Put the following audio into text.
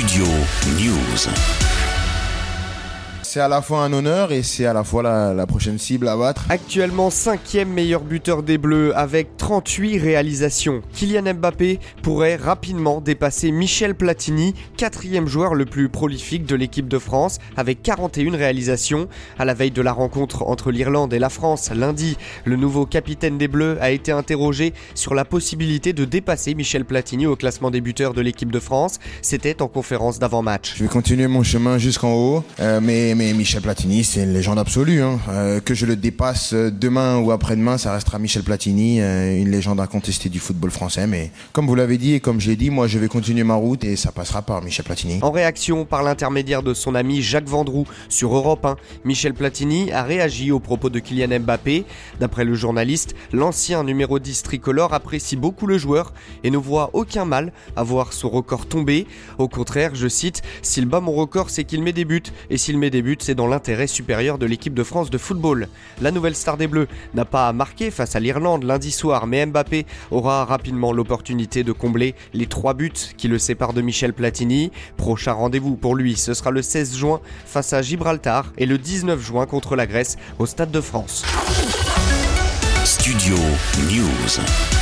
Studio News. C'est à la fois un honneur et c'est à la fois la, prochaine cible à battre. Actuellement cinquième meilleur buteur des Bleus avec 38 réalisations. Kylian Mbappé pourrait rapidement dépasser Michel Platini, quatrième joueur le plus prolifique de l'équipe de France avec 41 réalisations. À la veille de la rencontre entre l'Irlande et la France lundi, le nouveau capitaine des Bleus a été interrogé sur la possibilité de dépasser Michel Platini au classement des buteurs de l'équipe de France. C'était en conférence d'avant-match. Je vais continuer mon chemin jusqu'en haut, euh, mais mais Michel Platini, c'est une légende absolue. Hein. Euh, que je le dépasse demain ou après-demain, ça restera Michel Platini, euh, une légende incontestée du football français. Mais comme vous l'avez dit et comme j'ai dit, moi je vais continuer ma route et ça passera par Michel Platini. En réaction par l'intermédiaire de son ami Jacques Vendroux sur Europe 1, Michel Platini a réagi aux propos de Kylian Mbappé. D'après le journaliste, l'ancien numéro 10 tricolore apprécie beaucoup le joueur et ne voit aucun mal à voir son record tomber. Au contraire, je cite, s'il bat mon record, c'est qu'il met des buts et s'il met des buts, c'est dans l'intérêt supérieur de l'équipe de France de football. La nouvelle star des Bleus n'a pas à marquer face à l'Irlande lundi soir, mais Mbappé aura rapidement l'opportunité de combler les trois buts qui le séparent de Michel Platini. Prochain rendez-vous pour lui, ce sera le 16 juin face à Gibraltar et le 19 juin contre la Grèce au Stade de France. Studio News.